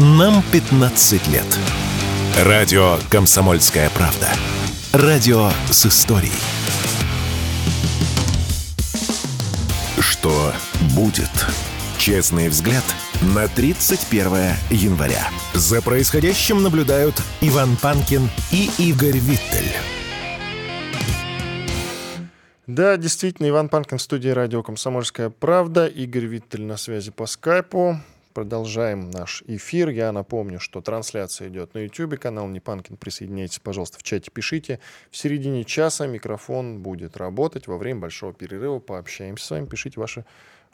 Нам 15 лет. Радио «Комсомольская правда». Радио с историей. Что будет? Честный взгляд на 31 января. За происходящим наблюдают Иван Панкин и Игорь Виттель. Да, действительно, Иван Панкин в студии радио «Комсомольская правда». Игорь Виттель на связи по скайпу. Продолжаем наш эфир. Я напомню, что трансляция идет на YouTube, канал Непанкин. Присоединяйтесь, пожалуйста, в чате пишите. В середине часа микрофон будет работать. Во время большого перерыва пообщаемся с вами. Пишите ваши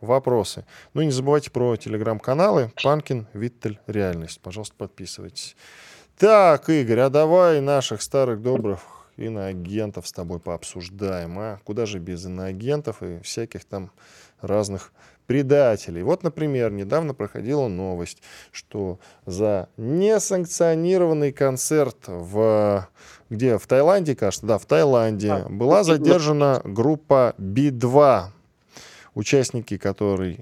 вопросы. Ну и не забывайте про телеграм-каналы Панкин, Виттель, Реальность. Пожалуйста, подписывайтесь. Так, Игорь, а давай наших старых добрых иноагентов с тобой пообсуждаем. А куда же без иноагентов и всяких там разных предателей. Вот, например, недавно проходила новость, что за несанкционированный концерт в где? В Таиланде, кажется, да, в Таиланде а, была задержана группа Би-2, участники которой,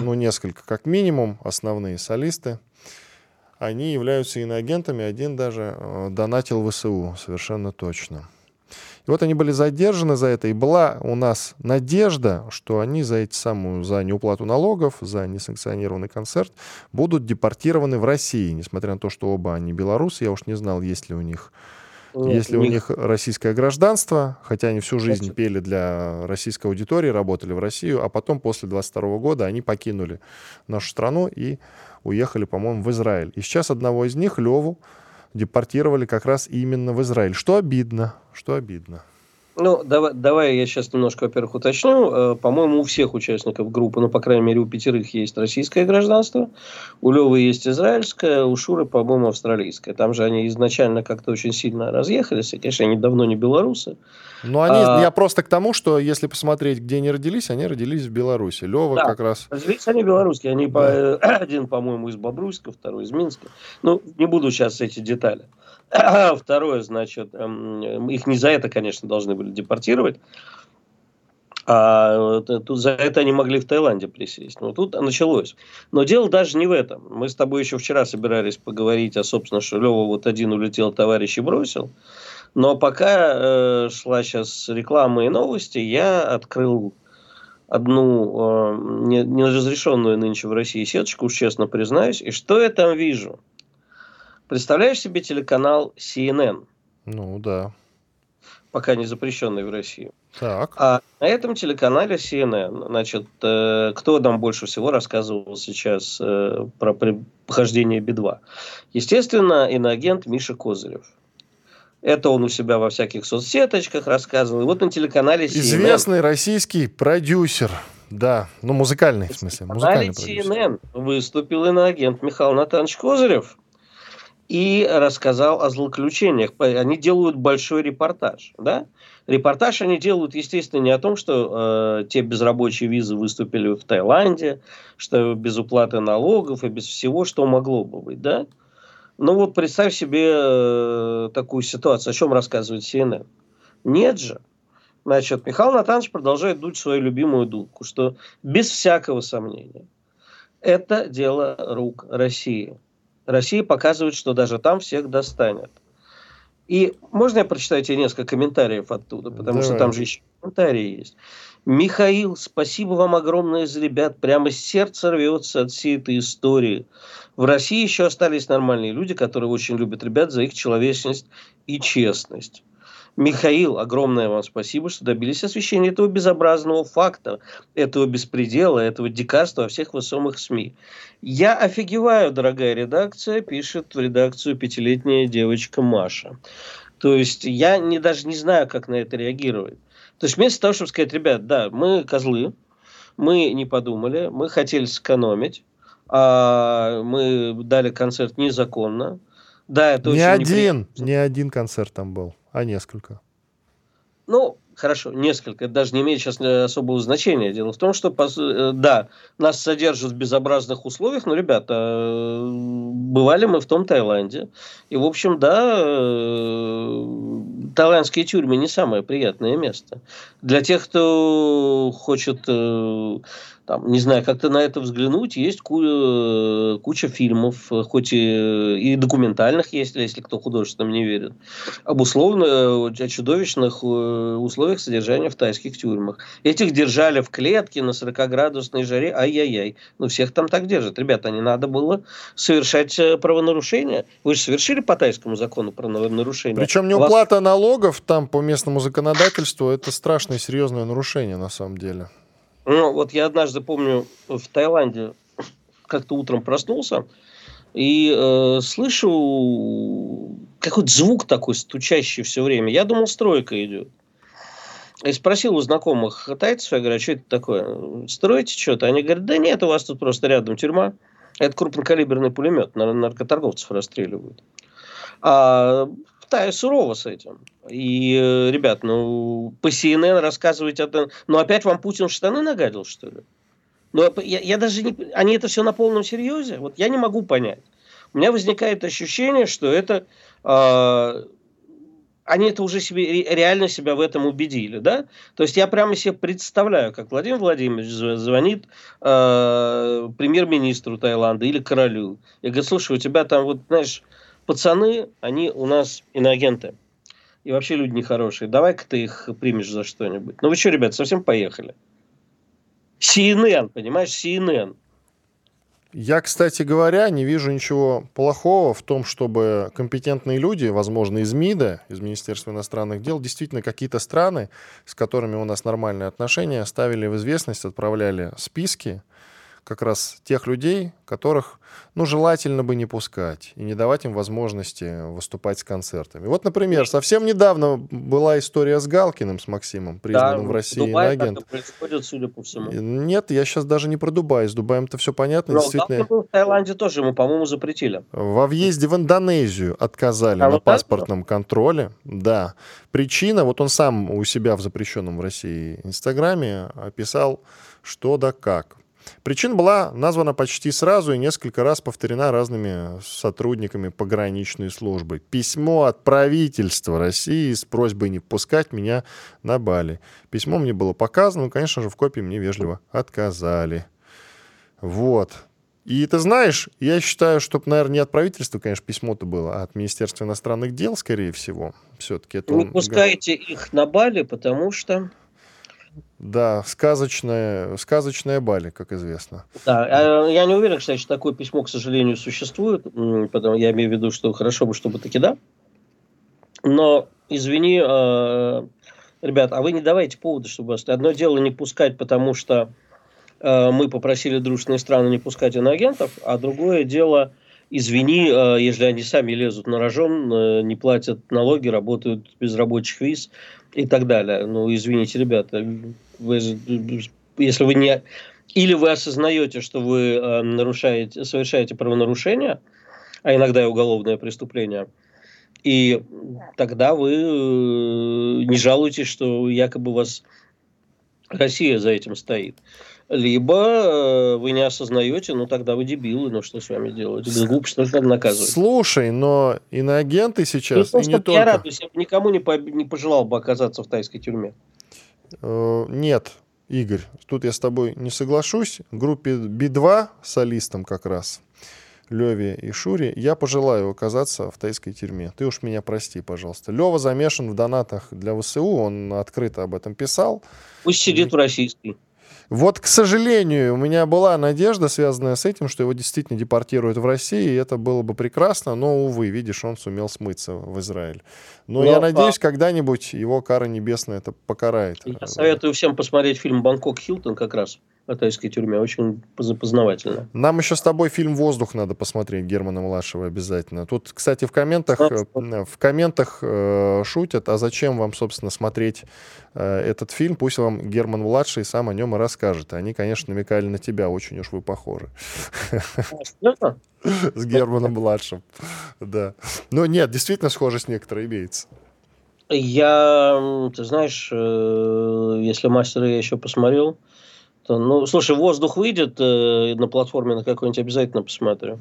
ну, несколько как минимум, основные солисты, они являются иноагентами, один даже э, донатил ВСУ, совершенно точно. И вот они были задержаны за это, и была у нас надежда, что они за эти самую, за неуплату налогов, за несанкционированный концерт будут депортированы в России, несмотря на то, что оба они белорусы. Я уж не знал, есть ли у них нет, Если у них российское гражданство, хотя они всю жизнь Кстати. пели для российской аудитории, работали в Россию, а потом после 22 года они покинули нашу страну и уехали, по-моему, в Израиль. И сейчас одного из них, Леву, депортировали как раз именно в Израиль. Что обидно, что обидно. Ну, давай, давай я сейчас немножко, во-первых, уточню. Э, по-моему, у всех участников группы, ну, по крайней мере, у пятерых есть российское гражданство, у Левы есть израильское, у Шуры, по-моему, австралийское. Там же они изначально как-то очень сильно разъехались, и, конечно, они давно не белорусы. Ну, они, а... я просто к тому, что если посмотреть, где они родились, они родились в Беларуси. Лева да, как раз... родились они белорусские. Они, да. по... один, по-моему, из Бобруйска, второй из Минска. Ну, не буду сейчас эти детали. Второе, значит, эм, их не за это, конечно, должны были депортировать. А тут за это они могли в Таиланде присесть. Но тут началось. Но дело даже не в этом. Мы с тобой еще вчера собирались поговорить, а, собственно, что Лева вот один улетел, товарищ и бросил. Но пока э, шла сейчас реклама и новости, я открыл одну э, неразрешенную нынче в России сеточку, честно признаюсь. И что я там вижу? Представляешь себе телеканал CNN? Ну да. Пока не запрещенный в России. Так. А на этом телеканале CNN, значит, э, кто нам больше всего рассказывал сейчас э, про похождение Би-2? Естественно, иноагент Миша Козырев. Это он у себя во всяких соцсеточках рассказывал. И вот на телеканале CNN... Известный российский продюсер. Да, ну музыкальный, в смысле. На CNN выступил иноагент Михаил Натанович Козырев и рассказал о злоключениях. Они делают большой репортаж. Да? Репортаж они делают, естественно, не о том, что э, те безрабочие визы выступили в Таиланде, что без уплаты налогов и без всего, что могло бы быть. Да? Ну вот представь себе э, такую ситуацию. О чем рассказывает CNN? Нет же. Значит, Михаил Натанович продолжает дуть свою любимую дудку, что без всякого сомнения это дело рук России. Россия показывает, что даже там всех достанет. И можно я прочитаю тебе несколько комментариев оттуда, потому Давай. что там же еще комментарии есть. Михаил, спасибо вам огромное за ребят. Прямо сердце рвется от всей этой истории. В России еще остались нормальные люди, которые очень любят ребят за их человечность и честность. Михаил, огромное вам спасибо, что добились освещения этого безобразного факта, этого беспредела, этого дикарства во всех высомых СМИ. Я офигеваю, дорогая редакция, пишет в редакцию пятилетняя девочка Маша. То есть я не, даже не знаю, как на это реагировать. То есть вместо того, чтобы сказать, ребят, да, мы козлы, мы не подумали, мы хотели сэкономить, а мы дали концерт незаконно. Да, это не один, не один концерт там был а несколько? Ну, хорошо, несколько. Это даже не имеет сейчас э, особого значения. Дело в том, что, э, да, нас содержат в безобразных условиях, но, ребята, э, бывали мы в том Таиланде. И, в общем, да, таиландские тюрьмы не самое приятное место. Для тех, кто хочет там, не знаю, как-то на это взглянуть, есть ку- куча фильмов, хоть и, и документальных есть, если кто художественным не верит, об условно, о чудовищных э, условиях содержания в тайских тюрьмах. Этих держали в клетке на 40-градусной жаре, ай-яй-яй. Ну, всех там так держат. Ребята, не надо было совершать э, правонарушения. Вы же совершили по тайскому закону правонарушение. Причем неуплата Вас... налогов там по местному законодательству, это страшное серьезное нарушение на самом деле. Ну, вот я однажды помню в Таиланде как-то утром проснулся и э, слышу какой-то звук такой стучащий все время. Я думал, стройка идет. И спросил у знакомых тайцев, я говорю, а что это такое? Строите что-то? Они говорят, да нет, у вас тут просто рядом тюрьма. Это крупнокалиберный пулемет, наркоторговцев расстреливают. А Китай сурово с этим. И, э, ребят, ну, по CNN рассказывать это... Ну, опять вам Путин штаны нагадил, что ли? Ну, я, я даже не... Они это все на полном серьезе? Вот я не могу понять. У меня возникает ощущение, что это... Э, они это уже себе, реально себя в этом убедили, да? То есть я прямо себе представляю, как Владимир Владимирович звонит э, премьер-министру Таиланда или королю. И говорит, слушай, у тебя там вот, знаешь, пацаны, они у нас иноагенты. И вообще люди нехорошие. Давай-ка ты их примешь за что-нибудь. Ну вы что, ребят, совсем поехали? CNN, понимаешь, CNN. Я, кстати говоря, не вижу ничего плохого в том, чтобы компетентные люди, возможно, из МИДа, из Министерства иностранных дел, действительно какие-то страны, с которыми у нас нормальные отношения, ставили в известность, отправляли списки как раз тех людей, которых, ну, желательно бы не пускать и не давать им возможности выступать с концертами. Вот, например, совсем недавно была история с Галкиным, с Максимом, признанным да, в России иноагент. Это происходит, судя по всему. Нет, я сейчас даже не про Дубай. С Дубаем-то все понятно. Но действительно... в Таиланде тоже ему, по-моему, запретили. Во въезде в Индонезию отказали а на вот паспортном это? контроле. Да. Причина, вот он сам у себя в запрещенном в России Инстаграме описал, что да как. Причина была названа почти сразу и несколько раз повторена разными сотрудниками пограничной службы. Письмо от правительства России с просьбой не впускать меня на Бали. Письмо мне было показано, но, конечно же, в копии мне вежливо отказали. Вот. И ты знаешь, я считаю, что, наверное, не от правительства, конечно, письмо-то было, а от Министерства иностранных дел, скорее всего. Все-таки это Не пускайте их на Бали, потому что... Да, сказочная, сказочная Бали, как известно. Да, а я не уверен, кстати, что такое письмо, к сожалению, существует. Потому я имею в виду, что хорошо бы, чтобы таки да. Но, извини, э, ребят, а вы не давайте повода, чтобы вас... Одно дело не пускать, потому что э, мы попросили дружественные страны не пускать иноагентов, а другое дело, извини, э, если они сами лезут на рожон, не платят налоги, работают без рабочих виз и так далее. Ну, извините, ребята, вы, если вы не... Или вы осознаете, что вы э, нарушаете, совершаете правонарушение, а иногда и уголовное преступление, и тогда вы э, не жалуетесь, что якобы вас Россия за этим стоит. Либо э, вы не осознаете, ну тогда вы дебилы, ну что с вами делать? Без глупости нужно наказывать. Слушай, но иноагенты сейчас... Ну, и не только... Я радуюсь, я никому не, по... не пожелал бы оказаться в тайской тюрьме. Э, нет, Игорь, тут я с тобой не соглашусь. Группе Би-2 солистам как раз, Леве и Шуре, я пожелаю оказаться в тайской тюрьме. Ты уж меня прости, пожалуйста. Лева замешан в донатах для ВСУ, он открыто об этом писал. Пусть сидит в российской. Вот, к сожалению, у меня была надежда, связанная с этим, что его действительно депортируют в Россию, и это было бы прекрасно, но, увы, видишь, он сумел смыться в Израиль. Но, но я надеюсь, а... когда-нибудь его кара небесная это покарает. Я советую всем посмотреть фильм «Бангкок Хилтон» как раз о тайской тюрьме. Очень познавательно. Нам еще с тобой фильм «Воздух» надо посмотреть Германа Младшего обязательно. Тут, кстати, в комментах, э, в комментах э, шутят, а зачем вам, собственно, смотреть э, этот фильм? Пусть вам Герман Младший сам о нем и расскажет. Они, конечно, намекали на тебя, очень уж вы похожи. С Германом Младшим. Да. Но нет, действительно схожесть некоторая имеется. Я, ты знаешь, если мастера я еще посмотрел, Ну, слушай, воздух выйдет э, на платформе на какой-нибудь, обязательно посмотрю.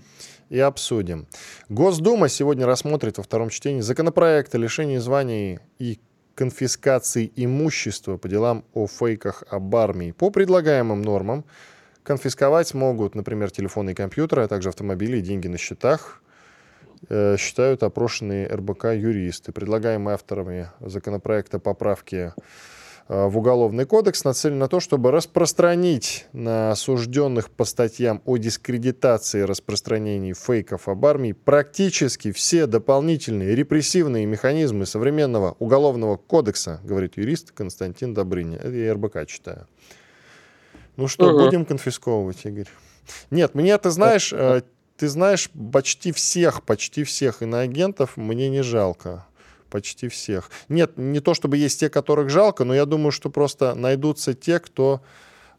И обсудим. Госдума сегодня рассмотрит во втором чтении законопроект о лишении званий и конфискации имущества по делам о фейках об армии. По предлагаемым нормам конфисковать могут, например, телефоны и компьютеры, а также автомобили и деньги на счетах, э, считают опрошенные РБК юристы. Предлагаемые авторами законопроекта поправки в Уголовный кодекс нацелен на то, чтобы распространить на осужденных по статьям о дискредитации и распространении фейков об армии практически все дополнительные репрессивные механизмы современного Уголовного кодекса, говорит юрист Константин Добрыня. Это я РБК читаю. Ну что, угу. будем конфисковывать, Игорь? Нет, мне, ты знаешь, э, ты знаешь, почти всех, почти всех иноагентов мне не жалко почти всех. Нет, не то чтобы есть те, которых жалко, но я думаю, что просто найдутся те, кто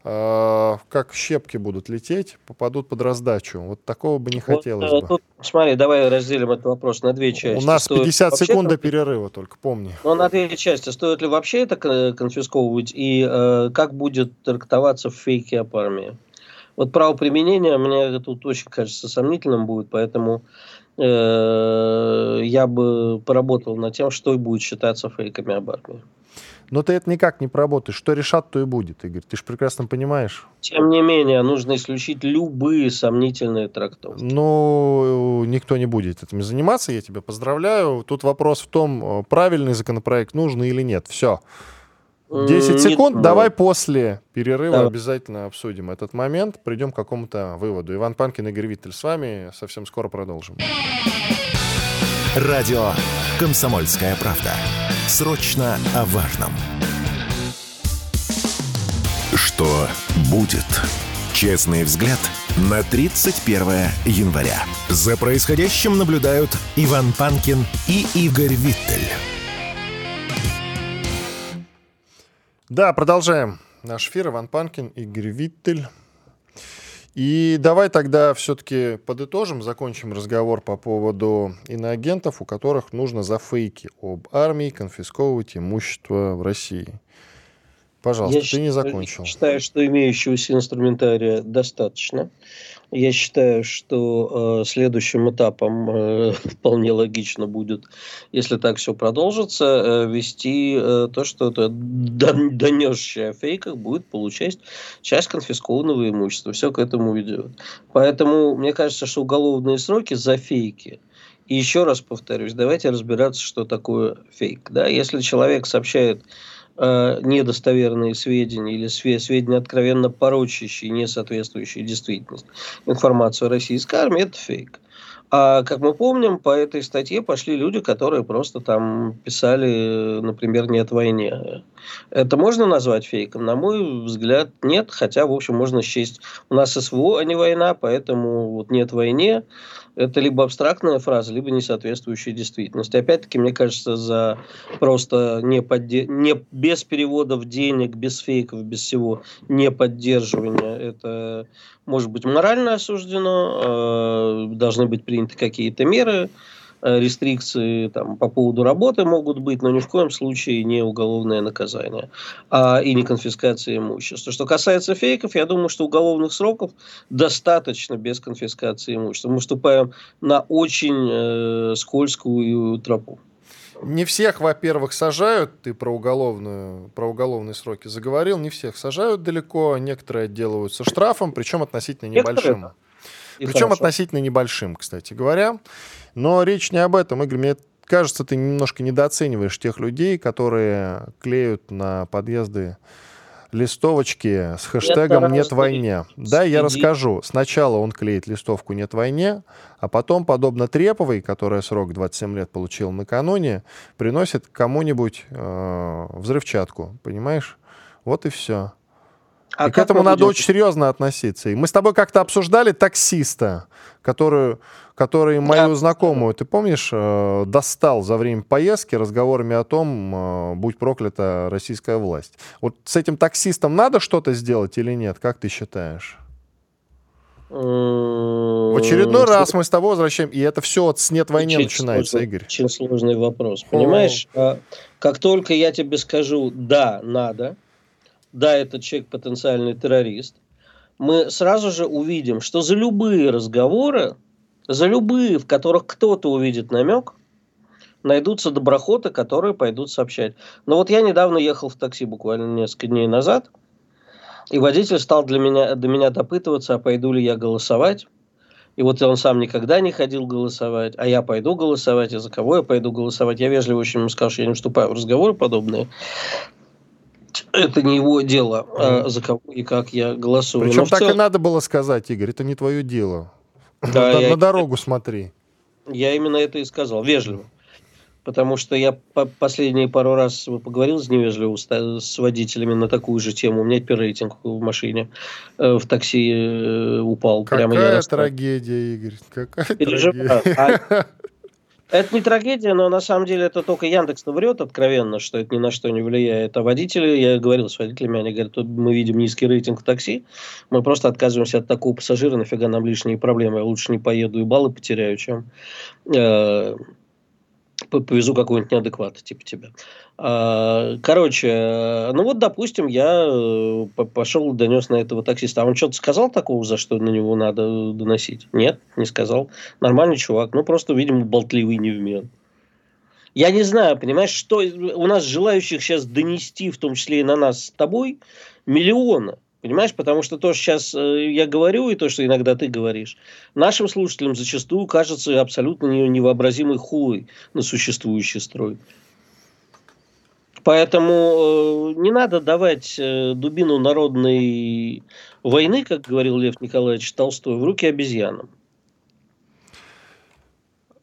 э, как щепки будут лететь, попадут под раздачу. Вот такого бы не вот, хотелось э, бы. Тут, смотри, давай разделим этот вопрос на две части. У нас Стоит 50 секунд до перерыва только, помни. Ну, на две части. Стоит ли вообще это конфисковывать и э, как будет трактоваться в фейке об армии? Вот право применения мне тут очень кажется сомнительным будет, поэтому Э, я бы поработал над тем, что будет считаться фейками об армии. Но ты это никак не поработаешь. Что решат, то и будет, Игорь. Ты же прекрасно понимаешь. Тем не менее, нужно исключить любые сомнительные трактовки. Ну, никто не будет этим заниматься, я тебя поздравляю. Тут вопрос в том, э, правильный законопроект нужный или нет. Все. 10 секунд. Нет, Давай после перерыва да. обязательно обсудим этот момент, придем к какому-то выводу. Иван Панкин, Игорь Виттель с вами. Совсем скоро продолжим. Радио «Комсомольская правда». Срочно о важном. Что будет? Честный взгляд на 31 января. За происходящим наблюдают Иван Панкин и Игорь Виттель. Да, продолжаем наш эфир. Иван Панкин, Игорь Виттель. И давай тогда все-таки подытожим, закончим разговор по поводу иноагентов, у которых нужно за фейки об армии конфисковывать имущество в России. Пожалуйста, я ты не закончил. Я считаю, что имеющегося инструментария достаточно. Я считаю, что э, следующим этапом э, вполне логично будет, если так все продолжится, э, вести э, то, что это донесший о фейках будет получать часть конфискованного имущества. Все к этому ведет. Поэтому мне кажется, что уголовные сроки за фейки и еще раз повторюсь, давайте разбираться, что такое фейк. Да? Если человек сообщает э, недостоверные сведения или сведения откровенно порочащие, не соответствующие действительности информацию российской армии, это фейк. А как мы помним, по этой статье пошли люди, которые просто там писали, например, «нет войне». Это можно назвать фейком? На мой взгляд, нет, хотя, в общем, можно счесть, у нас СВО, а не война, поэтому вот «нет войне» это либо абстрактная фраза, либо не соответствующая действительности. Опять-таки, мне кажется, за просто не, подде... не без переводов денег, без фейков, без всего не поддерживания, это может быть морально осуждено, э, должны быть приняты какие-то меры, Э, рестрикции там, по поводу работы могут быть, но ни в коем случае не уголовное наказание а, и не конфискация имущества. Что касается фейков, я думаю, что уголовных сроков достаточно без конфискации имущества. Мы вступаем на очень э, скользкую тропу. Не всех, во-первых, сажают, ты про, уголовную, про уголовные сроки заговорил, не всех сажают далеко, некоторые отделываются штрафом, причем относительно небольшим. Некоторые, причем хорошо. относительно небольшим, кстати говоря. Но речь не об этом, Игорь. Мне кажется, ты немножко недооцениваешь тех людей, которые клеют на подъезды листовочки с хэштегом «Нет войне». Да, я расскажу. Сначала он клеит листовку «Нет войне», а потом, подобно Треповой, которая срок 27 лет получила накануне, приносит кому-нибудь э, взрывчатку, понимаешь? Вот и все. А и к этому надо очень серьезно относиться. И мы с тобой как-то обсуждали таксиста, который, который мою да. знакомую, ты помнишь, э, достал за время поездки разговорами о том, э, будь проклята российская власть. Вот с этим таксистом надо что-то сделать или нет? Как ты считаешь? В очередной раз мы с тобой возвращаем, и это все от «нет войне» начинается, сложный, Игорь. Очень сложный вопрос. Понимаешь, О. как только я тебе скажу «да, надо», да, этот человек потенциальный террорист, мы сразу же увидим, что за любые разговоры, за любые, в которых кто-то увидит намек, найдутся доброхоты, которые пойдут сообщать. Но вот я недавно ехал в такси буквально несколько дней назад, и водитель стал для меня, до меня допытываться, а пойду ли я голосовать. И вот он сам никогда не ходил голосовать, а я пойду голосовать, и за кого я пойду голосовать. Я вежливо очень ему сказал, что я не вступаю в разговоры подобные. Это не его дело, а за кого и как я голосую. Причем так целом... и надо было сказать, Игорь, это не твое дело. Да, на, я... на дорогу смотри. Я именно это и сказал, вежливо потому что я по последние пару раз поговорил с невежливо с водителями на такую же тему. У меня теперь рейтинг в машине э, в такси э, упал. Какая Прямо я трагедия, Игорь, какая Переживаю. трагедия. А, это не трагедия, но на самом деле это только Яндекс врет откровенно, что это ни на что не влияет. А водители, я говорил с водителями, они говорят, тут мы видим низкий рейтинг такси, мы просто отказываемся от такого пассажира, нафига нам лишние проблемы, я лучше не поеду и баллы потеряю, чем э, повезу какого-нибудь неадеквата, типа тебя. А, короче, ну вот, допустим, я э, пошел донес на этого таксиста. А он что-то сказал такого, за что на него надо доносить? Нет, не сказал. Нормальный чувак. Ну, просто, видимо, болтливый невмен. Я не знаю, понимаешь, что у нас желающих сейчас донести, в том числе и на нас с тобой, миллионы. Понимаешь, потому что то, что сейчас э, я говорю, и то, что иногда ты говоришь, нашим слушателям зачастую кажется абсолютно невообразимой хуй на существующий строй. Поэтому э, не надо давать э, дубину народной войны, как говорил Лев Николаевич Толстой, в руки обезьянам.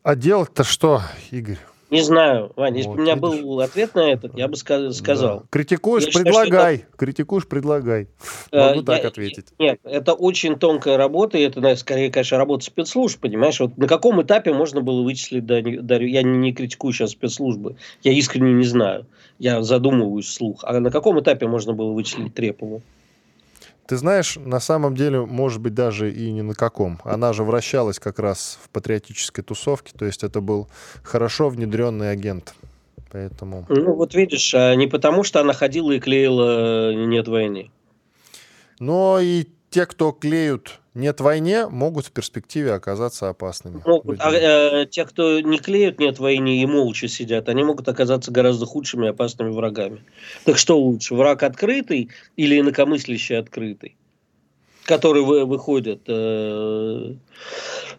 А делать-то что, Игорь? Не знаю, Ваня, если вот, бы у меня видишь. был ответ на этот, я бы сказал. Да. Критикуешь, я предлагай. Считаю, это... Критикуешь, предлагай. Могу э, так ответить. Нет, это очень тонкая работа, и это, скорее, конечно, работа спецслужб, понимаешь? Вот на каком этапе можно было вычислить Дарью? Я не, не критикую сейчас спецслужбы, я искренне не знаю. Я задумываюсь вслух. А на каком этапе можно было вычислить Трепову? Ты знаешь, на самом деле, может быть, даже и не на каком. Она же вращалась как раз в патриотической тусовке, то есть это был хорошо внедренный агент. Поэтому... Ну, вот видишь, а не потому, что она ходила и клеила «Нет войны». Но и те, кто клеют «Нет войне», могут в перспективе оказаться опасными. Могут. А э, те, кто не клеют «Нет войне» и молча сидят, они могут оказаться гораздо худшими и опасными врагами. Так что лучше, враг открытый или инакомыслящий открытый? Который вы, выходит... Э,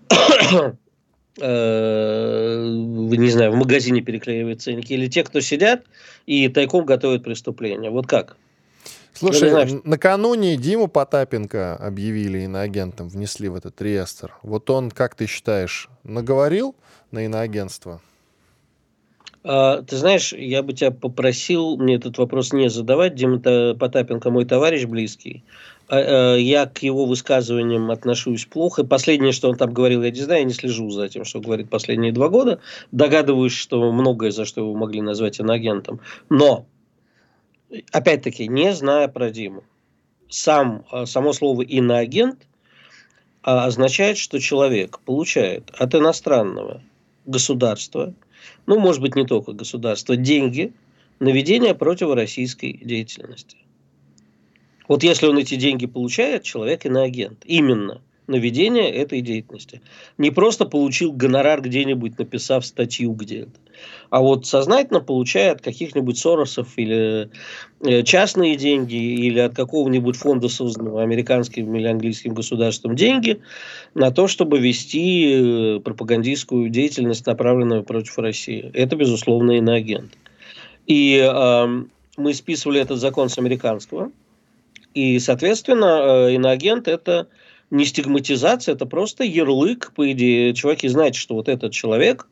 э, не знаю, в магазине переклеивают ценники, или те, кто сидят и тайком готовят преступления. Вот как? Слушай, знаешь, накануне Диму Потапенко объявили иноагентом, внесли в этот реестр. Вот он, как ты считаешь, наговорил на иноагентство? А, ты знаешь, я бы тебя попросил мне этот вопрос не задавать. Дима Потапенко мой товарищ близкий. А, а, я к его высказываниям отношусь плохо. Последнее, что он там говорил, я не знаю, я не слежу за тем, что говорит последние два года. Догадываюсь, что многое, за что его могли назвать иноагентом. Но опять-таки, не зная про Диму, сам, а, само слово «иноагент» а, означает, что человек получает от иностранного государства, ну, может быть, не только государства, деньги на ведение противороссийской деятельности. Вот если он эти деньги получает, человек иноагент. Именно – на ведение этой деятельности. Не просто получил гонорар где-нибудь, написав статью где-то, а вот сознательно получает каких-нибудь Соросов или э, частные деньги, или от какого-нибудь фонда, созданного американским или английским государством, деньги на то, чтобы вести э, пропагандистскую деятельность, направленную против России. Это, безусловно, иноагент. И э, мы списывали этот закон с американского. И, соответственно, э, иноагент – это не стигматизация, это просто ярлык, по идее. Чуваки знают, что вот этот человек,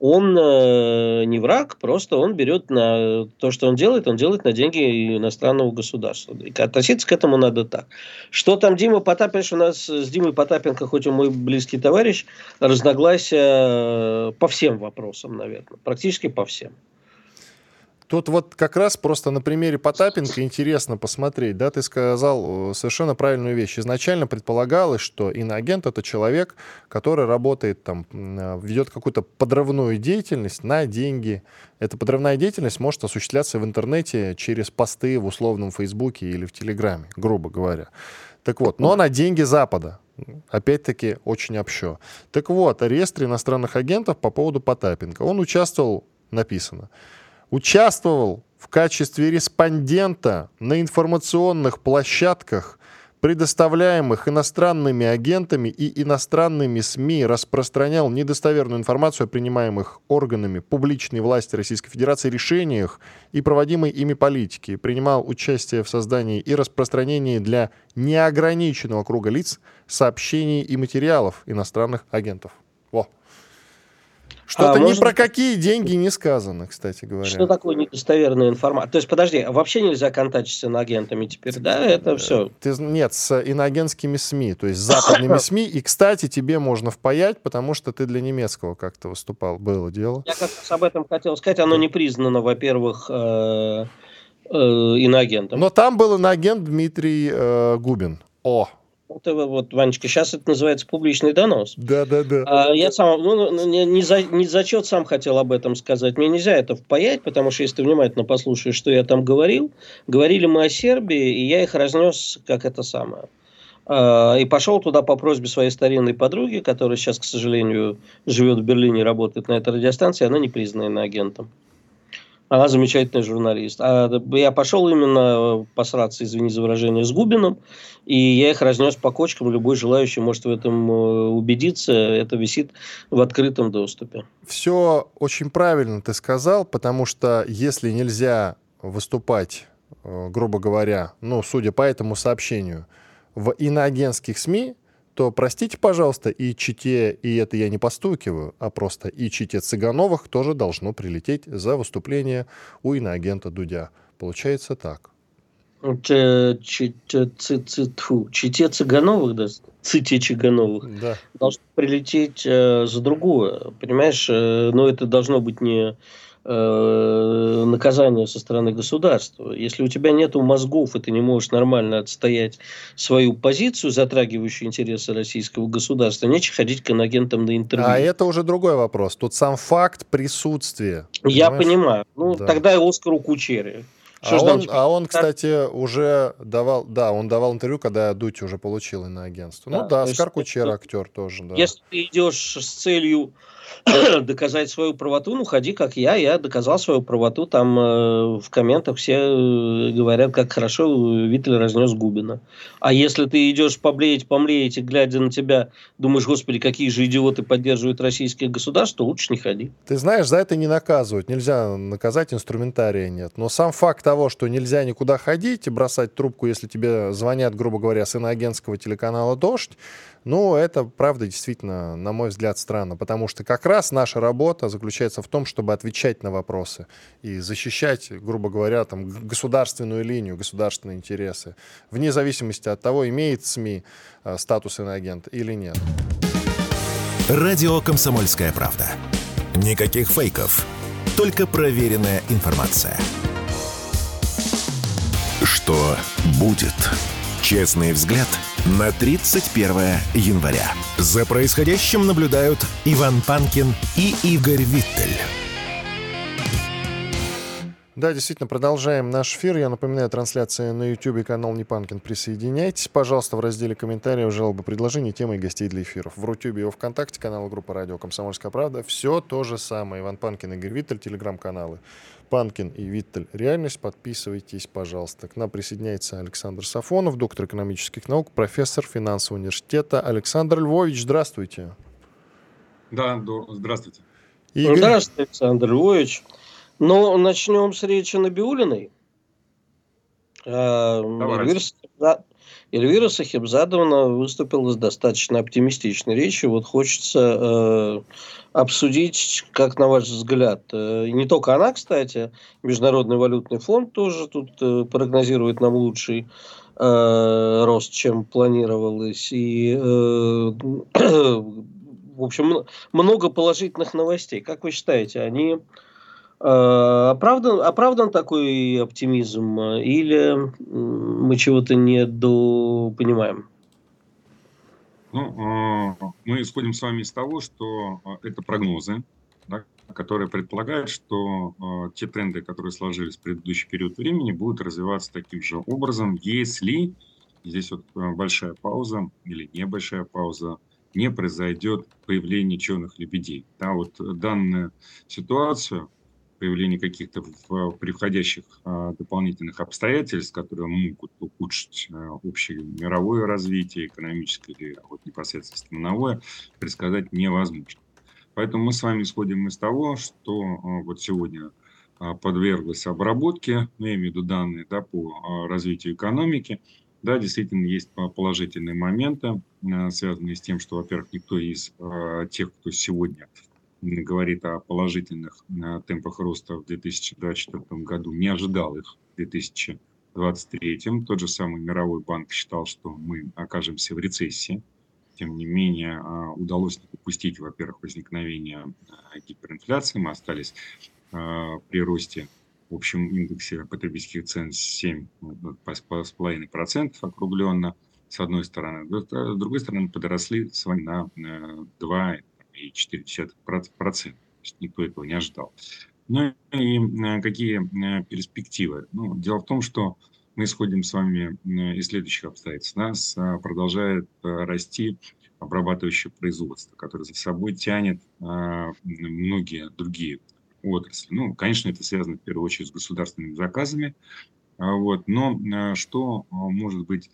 он э, не враг, просто он берет на то, что он делает, он делает на деньги иностранного государства. И относиться к этому надо так. Что там Дима Потапенко, у нас с Димой Потапенко, хоть он мой близкий товарищ, разногласия по всем вопросам, наверное, практически по всем. Тут вот как раз просто на примере Потапенко интересно посмотреть. Да, ты сказал э, совершенно правильную вещь. Изначально предполагалось, что иноагент — это человек, который работает там, э, ведет какую-то подрывную деятельность на деньги. Эта подрывная деятельность может осуществляться в интернете через посты в условном Фейсбуке или в Телеграме, грубо говоря. Так вот, но на деньги Запада. Опять-таки, очень общо. Так вот, реестр иностранных агентов по поводу Потапенко. Он участвовал, написано, участвовал в качестве респондента на информационных площадках, предоставляемых иностранными агентами и иностранными СМИ, распространял недостоверную информацию о принимаемых органами публичной власти Российской Федерации решениях и проводимой ими политики, принимал участие в создании и распространении для неограниченного круга лиц сообщений и материалов иностранных агентов. Что-то а, ни может... про какие деньги не сказано, кстати говоря. Что такое недостоверная информация? То есть, подожди, вообще нельзя контактить с иноагентами теперь, да? Это все. Ты, нет, с иноагентскими СМИ, то есть с западными СМИ. И, кстати, тебе можно впаять, потому что ты для немецкого как-то выступал. Было дело. Я как раз об этом хотел сказать. Оно не признано, во-первых, э, э, иноагентом. Но там был иноагент Дмитрий э, Губин. О, это вот, Ванечка, сейчас это называется публичный донос. Да, да, да. А, я сам, ну, ну, не, не, за, не зачет сам хотел об этом сказать. Мне нельзя это впаять, потому что если ты внимательно послушаешь, что я там говорил, говорили мы о Сербии, и я их разнес как это самое. А, и пошел туда по просьбе своей старинной подруги, которая сейчас, к сожалению, живет в Берлине, работает на этой радиостанции, она не признана агентом. Она замечательный журналист. А я пошел именно посраться, извини за выражение, с Губиным, и я их разнес по кочкам. Любой желающий может в этом э, убедиться. Это висит в открытом доступе. Все очень правильно ты сказал, потому что если нельзя выступать, э, грубо говоря, ну, судя по этому сообщению, в иноагентских СМИ, то простите, пожалуйста, и чите, и это я не постукиваю, а просто и чите Цыгановых тоже должно прилететь за выступление у иноагента Дудя. Получается так. Чите Цыгановых, да? Ците Чигановых. Да. Должно прилететь э, за другое. Понимаешь, э, но это должно быть не Э, наказания со стороны государства. Если у тебя нет мозгов, и ты не можешь нормально отстоять свою позицию, затрагивающую интересы российского государства, нечего ходить к инагентам на интервью. А это уже другой вопрос. Тут сам факт присутствия. Я понимаю. Ну, да. тогда и Оскару Кучере. а он, а он, кстати, уже давал, да, он давал интервью, когда Дудь уже получил иноагентство. Да, ну да, Оскар Кучера актер тоже, да. Если ты идешь с целью доказать свою правоту, ну, ходи как я, я доказал свою правоту, там э, в комментах все э, говорят, как хорошо Виттель разнес Губина. А если ты идешь поблеять, помлеять, и глядя на тебя, думаешь, господи, какие же идиоты поддерживают российское государство, лучше не ходи. Ты знаешь, за это не наказывают, нельзя наказать, инструментария нет. Но сам факт того, что нельзя никуда ходить и бросать трубку, если тебе звонят, грубо говоря, с иноагентского телеканала «Дождь», ну, это, правда, действительно, на мой взгляд, странно, потому что как раз наша работа заключается в том, чтобы отвечать на вопросы и защищать, грубо говоря, там, государственную линию, государственные интересы, вне зависимости от того, имеет СМИ э, статус иноагента или нет. Радио «Комсомольская правда». Никаких фейков, только проверенная информация. Что будет? Честный взгляд на 31 января. За происходящим наблюдают Иван Панкин и Игорь Виттель. Да, действительно, продолжаем наш эфир. Я напоминаю, трансляция на YouTube канал Непанкин. Присоединяйтесь, пожалуйста, в разделе комментариев, жалобы, предложений, темы и гостей для эфиров. В Рутюбе и ВКонтакте канал группа Радио Комсомольская правда. Все то же самое. Иван Панкин, Игорь Виттель, телеграм-каналы. Панкин и Виттель. Реальность. Подписывайтесь, пожалуйста. К нам присоединяется Александр Сафонов, доктор экономических наук, профессор финансового университета. Александр Львович, здравствуйте. Да, здравствуйте. Игорь... Здравствуйте, Александр Львович. Ну, начнем с речи Набиулиной. А, Эльвира, Эльвира Сахибзадовна выступила с достаточно оптимистичной речью. Вот хочется э, обсудить, как на ваш взгляд, э, не только она, кстати, Международный валютный фонд тоже тут э, прогнозирует нам лучший э, рост, чем планировалось. И, э, в общем, много положительных новостей. Как вы считаете, они Оправдан, оправдан такой оптимизм или мы чего-то недопонимаем? Ну, мы исходим с вами из того, что это прогнозы, да, которые предполагают, что э, те тренды, которые сложились в предыдущий период времени, будут развиваться таким же образом, если здесь вот э, большая пауза или небольшая пауза, не произойдет появление черных лебедей. Да, вот данную ситуацию, появление каких-то приходящих а, дополнительных обстоятельств, которые могут ухудшить а, общее мировое развитие, экономическое или вот, непосредственно страновое, предсказать невозможно. Поэтому мы с вами исходим из того, что а, вот сегодня подверглась обработке, ну, я имею в виду данные да, по развитию экономики. Да, действительно, есть положительные моменты, связанные с тем, что, во-первых, никто из тех, кто сегодня говорит о положительных темпах роста в 2024 году, не ожидал их в 2023. Тот же самый Мировой банк считал, что мы окажемся в рецессии тем не менее, а, удалось не допустить, во-первых, возникновения а, гиперинфляции. Мы остались при росте в общем индексе потребительских цен 7,5% округленно, с одной стороны. С другой стороны, подросли с вами на 2,4%. Никто этого не ожидал. Ну и какие перспективы? Ну, дело в том, что мы исходим с вами из следующих обстоятельств. Нас а, продолжает а, расти обрабатывающее производство, которое за собой тянет а, многие другие отрасли. Ну, конечно, это связано в первую очередь с государственными заказами. Вот. Но что может быть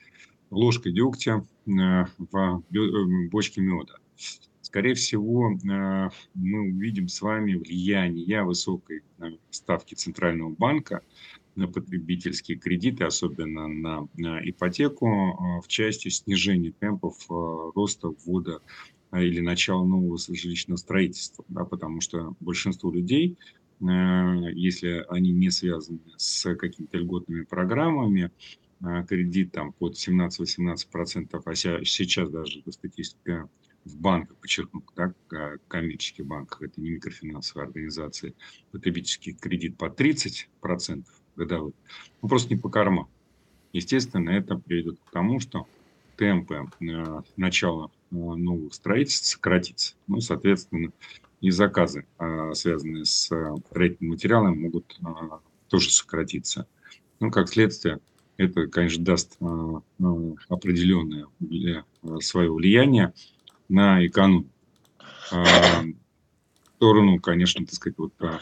ложкой дегтя в э, бочке меда? Скорее всего, мы увидим с вами влияние. Высокой ставки Центрального банка на потребительские кредиты, особенно на, на ипотеку, в части снижения темпов роста ввода или начала нового жилищного строительства, да, потому что большинство людей, если они не связаны с какими-то льготными программами, кредит там под 17-18%, а сейчас даже статистика в банках, подчеркну, да, коммерческих банках, это не микрофинансовые организации, потребительский кредит по 30%, годовых. Ну, просто не по карману. Естественно, это приведет к тому, что темпы э, начала э, новых строительств сократится. Ну, соответственно, и заказы, э, связанные с э, строительными материалами, могут э, тоже сократиться. Ну, как следствие, это, конечно, даст э, определенное э, свое влияние на экономику. Э, в сторону, конечно, так сказать, вот э,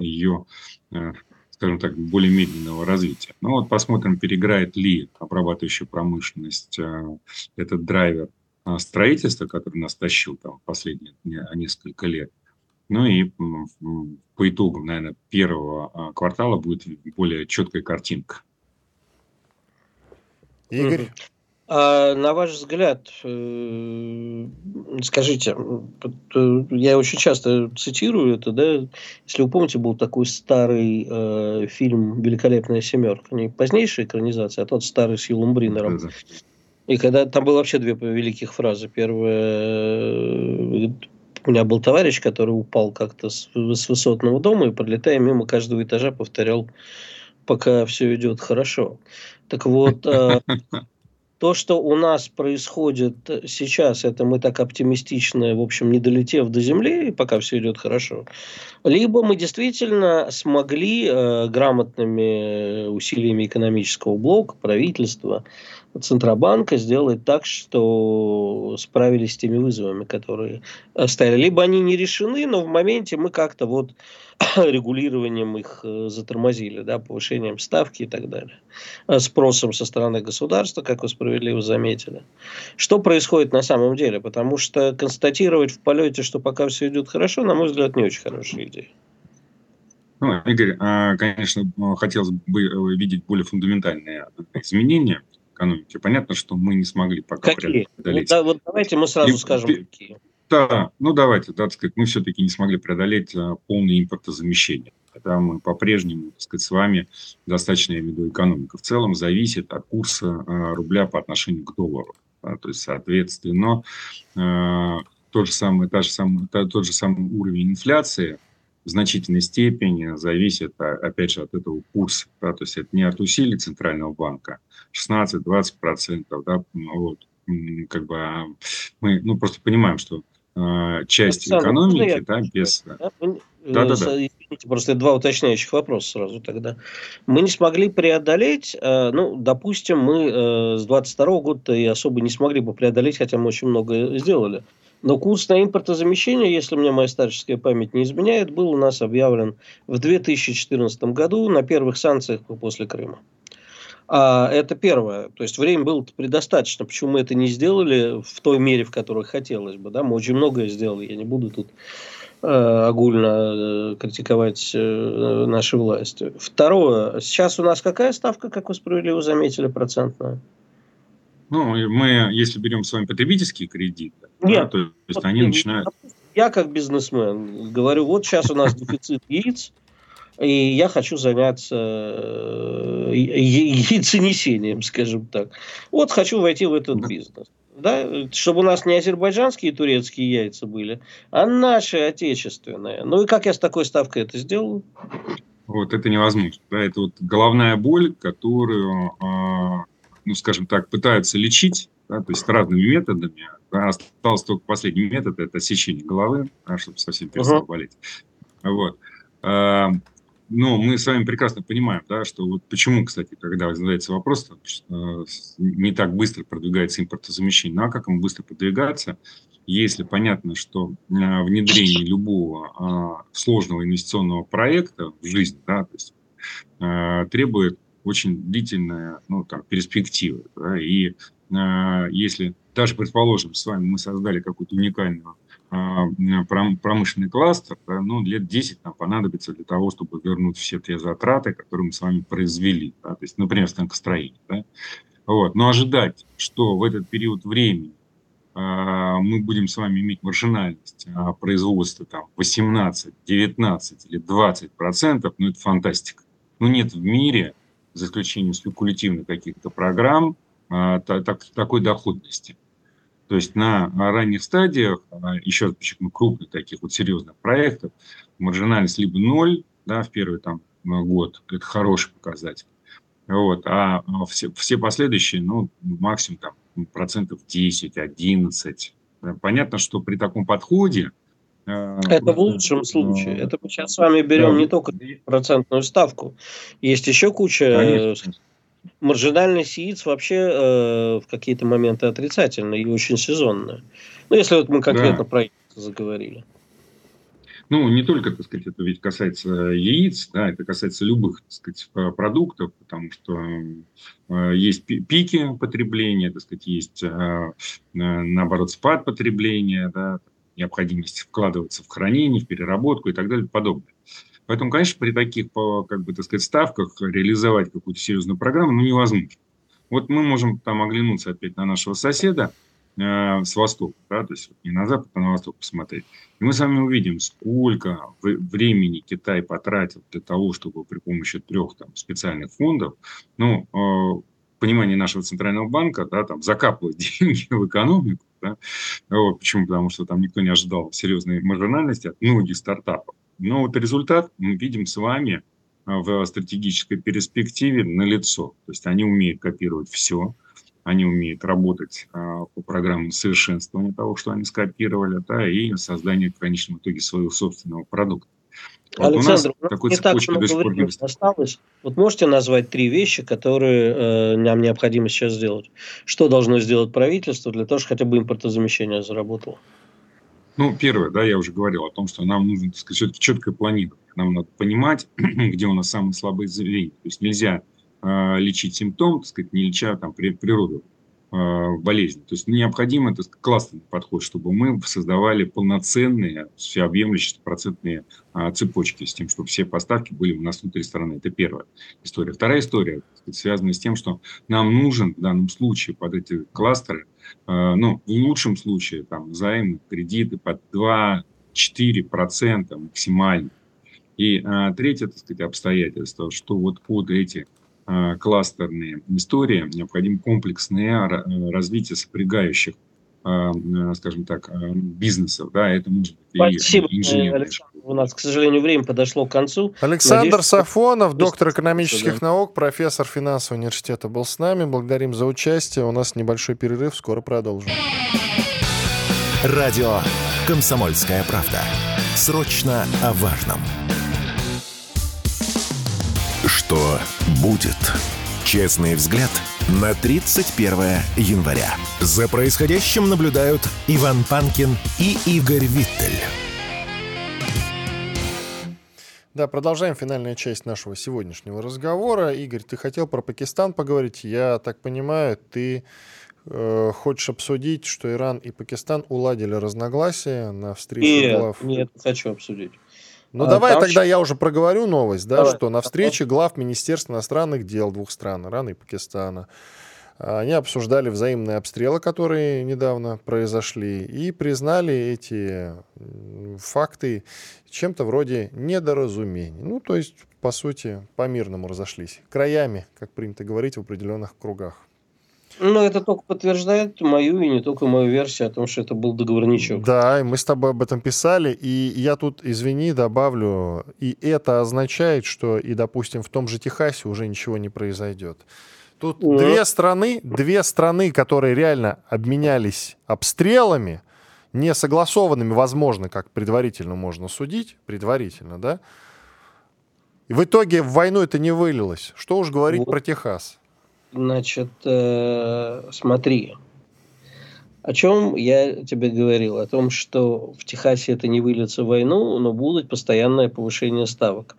ее э, скажем так, более медленного развития. Ну вот посмотрим, переиграет ли обрабатывающая промышленность э, этот драйвер э, строительства, который нас тащил там последние несколько лет. Ну и по итогам, наверное, первого э, квартала будет более четкая картинка. Игорь? А на ваш взгляд, э, скажите, э, я очень часто цитирую это, да, если вы помните, был такой старый э, фильм «Великолепная семерка», не позднейшая экранизация, а тот старый с Юлом Бринером. Да. И когда там было вообще две великих фразы. Первая, у меня был товарищ, который упал как-то с, с высотного дома и, подлетая мимо каждого этажа, повторял, пока все идет хорошо. Так вот, то, что у нас происходит сейчас, это мы так оптимистично, в общем, не долетев до Земли, пока все идет хорошо, либо мы действительно смогли э, грамотными усилиями экономического блока, правительства, Центробанка сделать так, что справились с теми вызовами, которые стояли. Либо они не решены, но в моменте мы как-то вот регулированием их э, затормозили, да, повышением ставки и так далее. Э, спросом со стороны государства, как вы справедливо заметили. Что происходит на самом деле? Потому что констатировать в полете, что пока все идет хорошо, на мой взгляд, не очень хорошая идея. Ну, Игорь, конечно, хотелось бы э, видеть более фундаментальные изменения – экономики. Понятно, что мы не смогли пока какие? преодолеть. Вот, вот давайте мы сразу и, скажем, и, какие. Да, ну давайте, так сказать, мы все-таки не смогли преодолеть а, полное импортозамещение. Когда мы по-прежнему, так сказать, с вами достаточно, я имею в виду, экономика в целом зависит от курса а, рубля по отношению к доллару. Да, то есть, соответственно, а, тот же самый, та же самая, та, тот же самый уровень инфляции в значительной степени зависит, а, опять же, от этого курса. Да, то есть это не от усилий Центрального банка, 16-20%, да, вот, как бы а, мы ну, просто понимаем, что э, часть Александр, экономики, да, без... Да, да, да, да. Извините, просто два уточняющих вопроса сразу тогда. Мы не смогли преодолеть, э, ну, допустим, мы э, с 22 года и особо не смогли бы преодолеть, хотя мы очень много сделали. Но курс на импортозамещение, если мне моя старческая память не изменяет, был у нас объявлен в 2014 году на первых санкциях после Крыма. А это первое. То есть время было предостаточно. Почему мы это не сделали в той мере, в которой хотелось бы? Да? Мы очень многое сделали. Я не буду тут э, огульно э, критиковать э, наши власти. Второе. Сейчас у нас какая ставка, как вы справедливо заметили, процентная? Ну, мы, если берем с вами потребительские кредиты, Нет, да, то есть вот они начинают... Я как бизнесмен говорю, вот сейчас у нас дефицит яиц, и я хочу заняться э, яйценесением, скажем так. Вот хочу войти в этот бизнес. Да, чтобы у нас не азербайджанские и турецкие яйца были, а наши отечественные. Ну и как я с такой ставкой это сделаю? Вот это невозможно. Да, это вот головная боль, которую, а, ну скажем так, пытаются лечить, да, то есть разными методами. Да, остался только последний метод, это сечение головы, да, чтобы совсем перестал uh-huh. болеть. Вот. А, но мы с вами прекрасно понимаем, да, что вот почему, кстати, когда задается вопрос, что не так быстро продвигается импортозамещение, ну а как ему быстро продвигаться, если понятно, что а, внедрение любого а, сложного инвестиционного проекта в жизнь, да, то есть, а, требует очень длительная ну, там, перспектива. Да, и если даже, предположим, с вами мы создали какую-то уникальную а, промышленный кластер, ну, лет 10 нам понадобится для того, чтобы вернуть все те затраты, которые мы с вами произвели. Да, то есть, например, станкостроение. Да. Вот. Но ожидать, что в этот период времени а, мы будем с вами иметь маржинальность а, производства там, 18, 19 или 20 процентов, ну, это фантастика. Ну, нет в мире, за исключением спекулятивных каких-то программ, а, так, такой доходности. То есть на ранних стадиях, а, еще раз подчеркну, крупных таких вот серьезных проектов, маржинальность либо ноль, да, в первый там год, это хороший показатель. Вот, а, а все, все последующие, ну, максимум там процентов 10, 11. Понятно, что при таком подходе это в лучшем случае. Это мы сейчас с вами берем не только процентную ставку. Есть еще куча Конечно маржинальность яиц вообще э, в какие-то моменты отрицательная и очень сезонная. Ну, если вот мы конкретно да. про яйца заговорили. Ну, не только, так сказать, это ведь касается яиц, да, это касается любых, так сказать, продуктов, потому что э, есть пики потребления, так сказать, есть, э, наоборот, спад потребления, да, необходимость вкладываться в хранение, в переработку и так далее и подобное. Поэтому, конечно, при таких, как бы, так сказать, ставках реализовать какую-то серьезную программу ну, невозможно. Вот мы можем там оглянуться опять на нашего соседа э, с востока, да, то есть не на запад, а на восток посмотреть. И мы с вами увидим, сколько времени Китай потратил для того, чтобы при помощи трех там, специальных фондов, ну, э, понимание нашего центрального банка, да, там закапывать деньги в экономику, да, вот, почему? Потому что там никто не ожидал серьезной маржинальности от многих стартапов. Но вот результат мы видим с вами а, в стратегической перспективе на лицо. То есть они умеют копировать все, они умеют работать а, по программам совершенствования того, что они скопировали, да, и создания в конечном итоге своего собственного продукта. Вот Александр, у нас такой не так много времени осталось. Вот можете назвать три вещи, которые э, нам необходимо сейчас сделать? Что должно сделать правительство для того, чтобы хотя бы импортозамещение заработало? Ну, первое, да, я уже говорил о том, что нам нужно, так сказать, все-таки четкое планирование. Нам надо понимать, где у нас самые слабые звенья. То есть нельзя э, лечить симптом, так сказать, не леча там природу э, болезни. То есть необходимо это классный подход, чтобы мы создавали полноценные, всеобъемлющие процентные э, цепочки с тем, чтобы все поставки были у нас внутри страны. Это первая история. Вторая история сказать, связана с тем, что нам нужен в данном случае под эти кластеры Э, ну, в лучшем случае, там, займы, кредиты под 2-4% максимально. И а, третье, так сказать, обстоятельство, что вот под эти а, кластерные истории необходимо комплексное развитие сопрягающих скажем так, бизнесов, да, это может быть Спасибо, и инженер. Александр. У нас, к сожалению, время подошло к концу. Александр Надеюсь, Сафонов, что... доктор экономических да. наук, профессор финансового университета был с нами. Благодарим за участие. У нас небольшой перерыв, скоро продолжим. Радио «Комсомольская правда». Срочно о важном. Что будет? Честный взгляд на 31 января. За происходящим наблюдают Иван Панкин и Игорь Виттель. Да, продолжаем финальная часть нашего сегодняшнего разговора. Игорь, ты хотел про Пакистан поговорить. Я так понимаю, ты э, хочешь обсудить, что Иран и Пакистан уладили разногласия на встрече нет, глав? Нет, хочу обсудить. Ну, а, давай там тогда я уже проговорю новость, да, давай. что на встрече глав Министерства иностранных дел двух стран, Ирана и Пакистана, они обсуждали взаимные обстрелы, которые недавно произошли, и признали эти факты чем-то вроде недоразумений. Ну, то есть, по сути, по-мирному разошлись. Краями, как принято говорить в определенных кругах. Ну, это только подтверждает мою и не только мою версию о том, что это был договорничок. Да, и мы с тобой об этом писали, и я тут, извини, добавлю, и это означает, что и, допустим, в том же Техасе уже ничего не произойдет. Тут mm. две страны, две страны, которые реально обменялись обстрелами, не согласованными, возможно, как предварительно можно судить, предварительно, да? И в итоге в войну это не вылилось. Что уж говорить вот. про Техас. Значит, э, смотри, о чем я тебе говорил? О том, что в Техасе это не выльется в войну, но будет постоянное повышение ставок.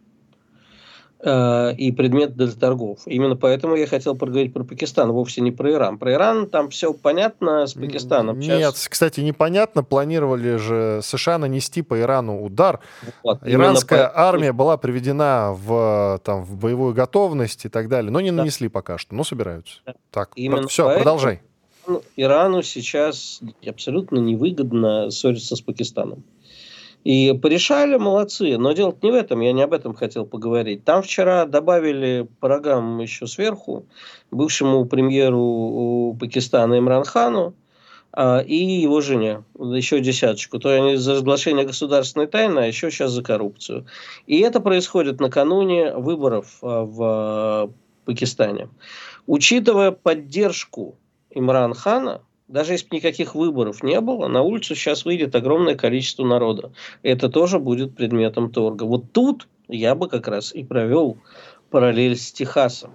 Э, и предмет для торгов. Именно поэтому я хотел поговорить про Пакистан, вовсе не про Иран. Про Иран там все понятно с Пакистаном. Нет, Сейчас... кстати, непонятно. Планировали же США нанести по Ирану удар. Вот, Иранская по... армия была приведена в, там, в боевую готовность и так далее, но не да. нанесли пока что, но собираются. Да. Так, именно все, поэтому... продолжай. Ирану сейчас абсолютно невыгодно ссориться с Пакистаном. И порешали, молодцы. Но дело не в этом, я не об этом хотел поговорить. Там вчера добавили программу еще сверху бывшему премьеру Пакистана Имранхану а, и его жене, еще десяточку. То есть за разглашение государственной тайны, а еще сейчас за коррупцию. И это происходит накануне выборов а, в Пакистане. Учитывая поддержку Имран Хана, даже если никаких выборов не было, на улицу сейчас выйдет огромное количество народа. Это тоже будет предметом торга. Вот тут я бы как раз и провел параллель с Техасом.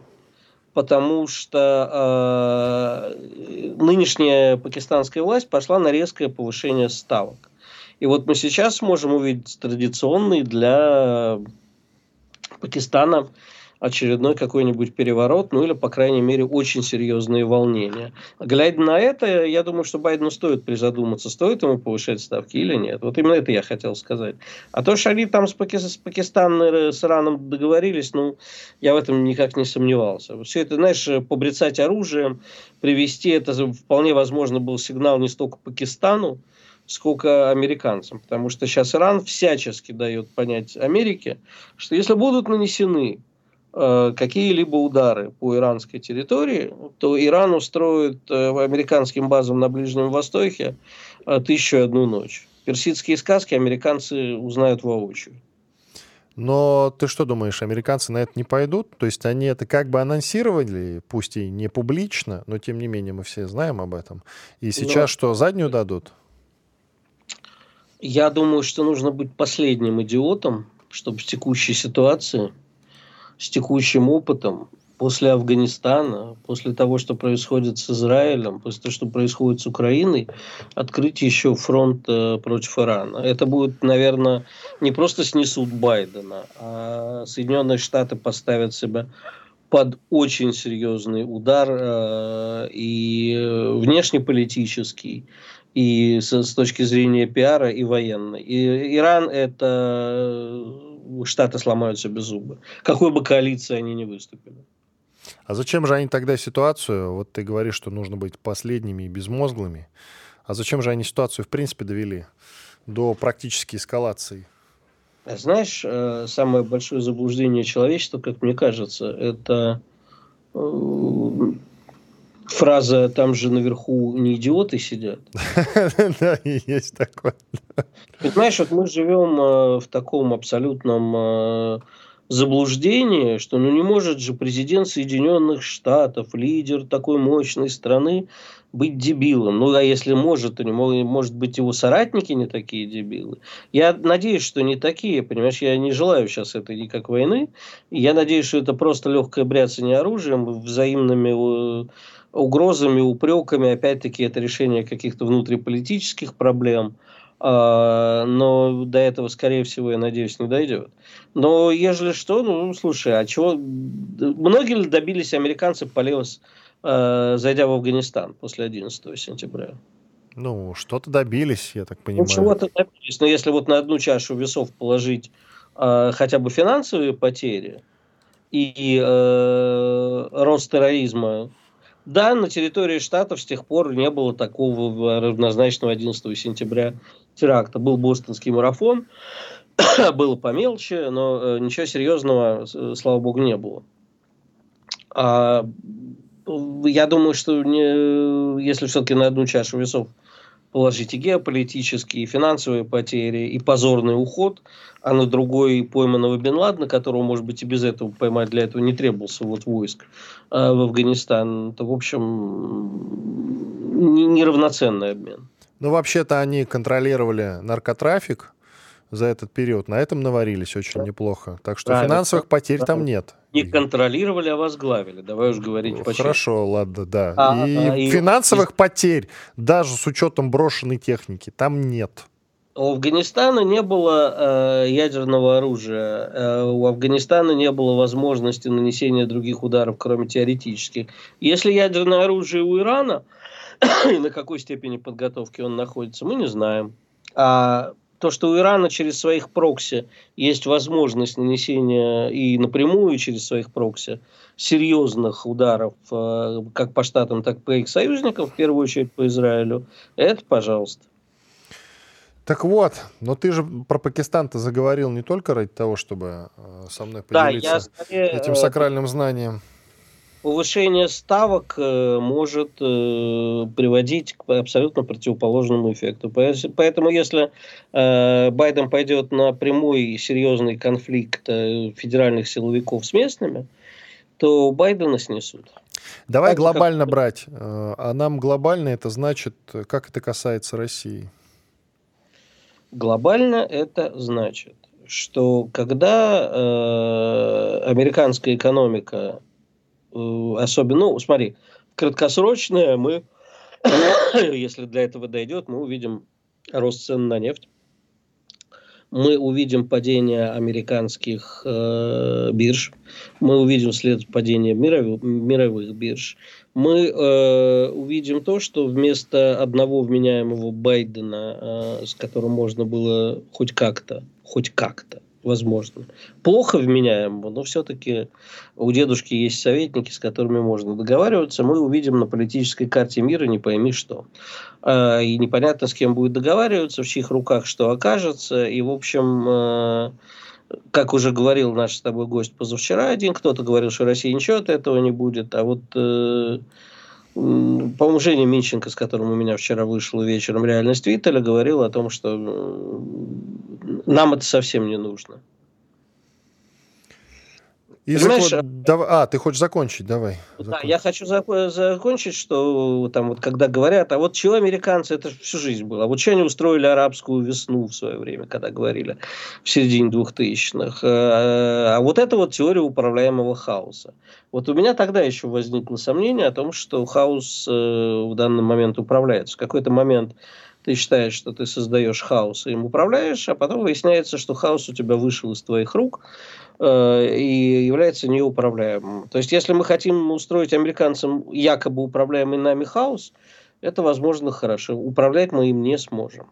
Потому что э, нынешняя пакистанская власть пошла на резкое повышение ставок. И вот мы сейчас можем увидеть традиционный для Пакистана очередной какой-нибудь переворот, ну или, по крайней мере, очень серьезные волнения. Глядя на это, я думаю, что Байдену стоит призадуматься, стоит ему повышать ставки или нет. Вот именно это я хотел сказать. А то, что они там с, Паки... с Пакистаном, э, с Ираном договорились, ну, я в этом никак не сомневался. Все это, знаешь, побрецать оружием, привести, это вполне возможно был сигнал не столько Пакистану, сколько американцам. Потому что сейчас Иран всячески дает понять Америке, что если будут нанесены какие-либо удары по иранской территории, то Иран устроит э, американским базам на Ближнем Востоке э, тысячу и одну ночь. Персидские сказки американцы узнают воочию. Но ты что думаешь, американцы на это не пойдут? То есть они это как бы анонсировали, пусть и не публично, но тем не менее мы все знаем об этом. И сейчас но... что, заднюю дадут? Я думаю, что нужно быть последним идиотом, чтобы в текущей ситуации с текущим опытом после Афганистана, после того, что происходит с Израилем, после того, что происходит с Украиной, открыть еще фронт э, против Ирана. Это будет, наверное, не просто снесут Байдена, а Соединенные Штаты поставят себя под очень серьезный удар э, и внешнеполитический, и с, с точки зрения пиара, и военной. И Иран это Штаты сломаются без зуба. Какой бы коалиции они ни выступили. А зачем же они тогда ситуацию, вот ты говоришь, что нужно быть последними и безмозглыми, а зачем же они ситуацию в принципе довели до практической эскалации? Знаешь, э, самое большое заблуждение человечества, как мне кажется, это э, Фраза «там же наверху не идиоты сидят». Да, есть такое. Понимаешь, вот мы живем э, в таком абсолютном э, заблуждении, что ну не может же президент Соединенных Штатов, лидер такой мощной страны, быть дебилом. Ну, а если может, то не может, быть его соратники не такие дебилы. Я надеюсь, что не такие, понимаешь, я не желаю сейчас этой никак войны. Я надеюсь, что это просто легкое бряцание оружием, взаимными э, угрозами, упреками. Опять-таки, это решение каких-то внутриполитических проблем. А, но до этого, скорее всего, я надеюсь, не дойдет. Но ежели что, ну, слушай, а чего... Многие ли добились американцы полез Э, зайдя в Афганистан после 11 сентября. Ну, что-то добились, я так ну, понимаю. Ну, чего-то добились. Но если вот на одну чашу весов положить э, хотя бы финансовые потери и э, рост терроризма, да, на территории штатов с тех пор не было такого равнозначного 11 сентября теракта. Был бостонский марафон, было помелче, но э, ничего серьезного, слава богу, не было. А я думаю, что не, если все-таки на одну чашу весов положить и геополитические, и финансовые потери, и позорный уход, а на другой пойманного Бен Ладена, которого, может быть, и без этого поймать для этого не требовался вот войск э, в Афганистан, то, в общем, неравноценный обмен. Ну, вообще-то они контролировали наркотрафик, за этот период. На этом наварились очень да. неплохо. Так что Правильно. финансовых потерь да. там нет. Не контролировали, а возглавили. Давай уж говорить ну. Хорошо, ладно, да. А, и а, и финансовых и... потерь, даже с учетом брошенной техники, там нет. У Афганистана не было э, ядерного оружия. Э, у Афганистана не было возможности нанесения других ударов, кроме теоретических. Если ядерное оружие у Ирана, и на какой степени подготовки он находится, мы не знаем. А то, что у Ирана через своих прокси есть возможность нанесения и напрямую через своих прокси серьезных ударов э, как по штатам, так и по их союзникам, в первую очередь по Израилю, это пожалуйста. Так вот, но ты же про Пакистан-то заговорил не только ради того, чтобы э, со мной поделиться да, я скорее, этим э, сакральным знанием повышение ставок э, может э, приводить к абсолютно противоположному эффекту. Поэтому, если э, Байден пойдет на прямой и серьезный конфликт федеральных силовиков с местными, то Байдена снесут. Давай так глобально как... брать. А нам глобально это значит, как это касается России? Глобально это значит, что когда э, американская экономика особенно, ну, смотри, краткосрочное мы, если для этого дойдет, мы увидим рост цен на нефть. Мы увидим падение американских э, бирж, мы увидим след падения мировых, мировых бирж, мы э, увидим то, что вместо одного вменяемого Байдена, э, с которым можно было хоть как-то, хоть как-то возможно. Плохо вменяемо, но все-таки у дедушки есть советники, с которыми можно договариваться. Мы увидим на политической карте мира не пойми что. А, и непонятно, с кем будет договариваться, в чьих руках что окажется. И, в общем, э, как уже говорил наш с тобой гость позавчера один, кто-то говорил, что Россия ничего от этого не будет, а вот э, по-моему, Женя Минченко, с которым у меня вчера вышел вечером «Реальность Виттеля», говорил о том, что нам это совсем не нужно. И Понимаешь, закон... Дав... А, ты хочешь закончить, давай. Да, закончить. я хочу зак... закончить, что там вот когда говорят, а вот чего американцы, это всю жизнь было, а вот что они устроили арабскую весну в свое время, когда говорили в середине двухтысячных, а, а вот это вот теория управляемого хаоса. Вот у меня тогда еще возникло сомнение о том, что хаос э, в данный момент управляется. В какой-то момент ты считаешь, что ты создаешь хаос и им управляешь, а потом выясняется, что хаос у тебя вышел из твоих рук, Э, и является неуправляемым. То есть, если мы хотим устроить американцам якобы управляемый нами хаос, это, возможно, хорошо. Управлять мы им не сможем.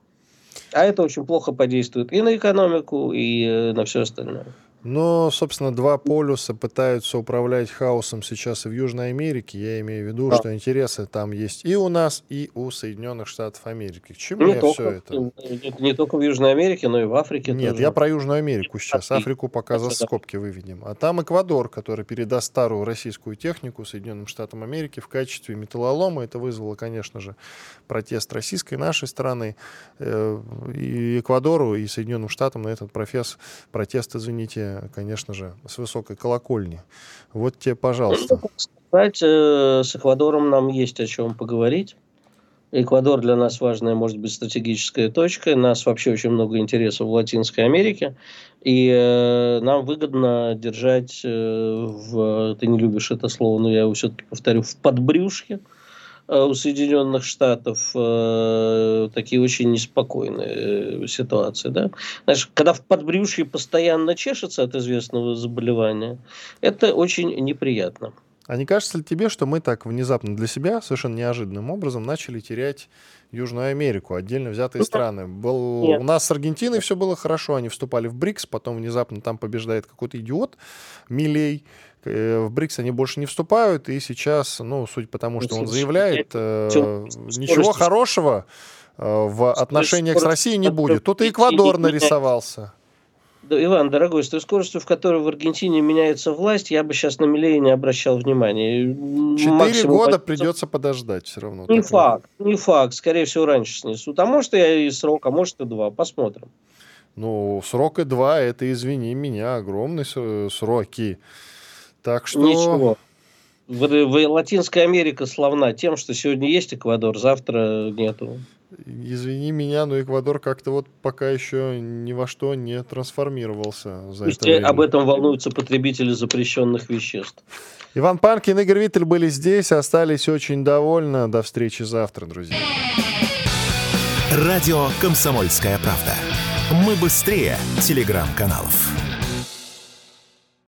А это очень плохо подействует и на экономику, и э, на все остальное. Но, собственно, два полюса пытаются управлять хаосом сейчас и в Южной Америке. Я имею в виду, Да. что интересы там есть и у нас, и у Соединенных Штатов Америки. К чему Не я только, все это? не, не только в Южной Америке, но и в Африке Нет, тоже. я про Южную Америку сейчас. Африку пока за скобки выведем. А там Эквадор, который передаст старую российскую технику Соединенным Штатам Америки в качестве металлолома. Это вызвало, конечно же, протест российской нашей страны. Э, И Эквадору, и Соединенным Штатам на этот профес, протест, извините, конечно же, с высокой колокольни. Вот тебе, пожалуйста. Кстати, э, с Эквадором нам есть о чем поговорить. Эквадор для нас важная, может быть, стратегическая точка. Нас вообще очень много интересов в Латинской Америке. И э, нам выгодно держать э, в... Ты не любишь это слово, но я его все-таки повторю. В подбрюшке у Соединенных Штатов э, такие очень неспокойные э, ситуации. Да? Знаешь, когда в подбрюшье постоянно чешется от известного заболевания, это очень неприятно. А не кажется ли тебе, что мы так внезапно для себя, совершенно неожиданным образом, начали терять Южную Америку, отдельно взятые Ну, страны? Был, нет. у нас с Аргентиной все было хорошо, они вступали в БРИКС, потом внезапно там побеждает какой-то идиот, Милей. Э, В БРИКС они больше не вступают, и сейчас, ну, судя по тому, Ну, что он заявляет, я- э, ничего хорошего э, в отношениях с Россией не будет. Тут и Эквадор нарисовался. Иван, дорогой, с той скоростью, в которой в Аргентине меняется власть, я бы сейчас на Милей не обращал внимания. Четыре года возьмется- придется подождать все равно. Не Такое. факт, не факт. Скорее всего, раньше снесут. А может, и и срок, а может, и два. Посмотрим. Ну, срок и два, это, извини меня, огромные сроки. Так что... Ничего. В, в- Латинская Америка славна тем, что сегодня есть Эквадор, завтра нету. Извини меня, но Эквадор как-то вот пока еще ни во что не трансформировался за Пусть это время. об этом волнуются потребители запрещенных веществ. Иван Панкин, Игорь Виттель были здесь, остались очень довольны. До встречи завтра, друзья. Радио «Комсомольская правда». Мы быстрее телеграм-каналов.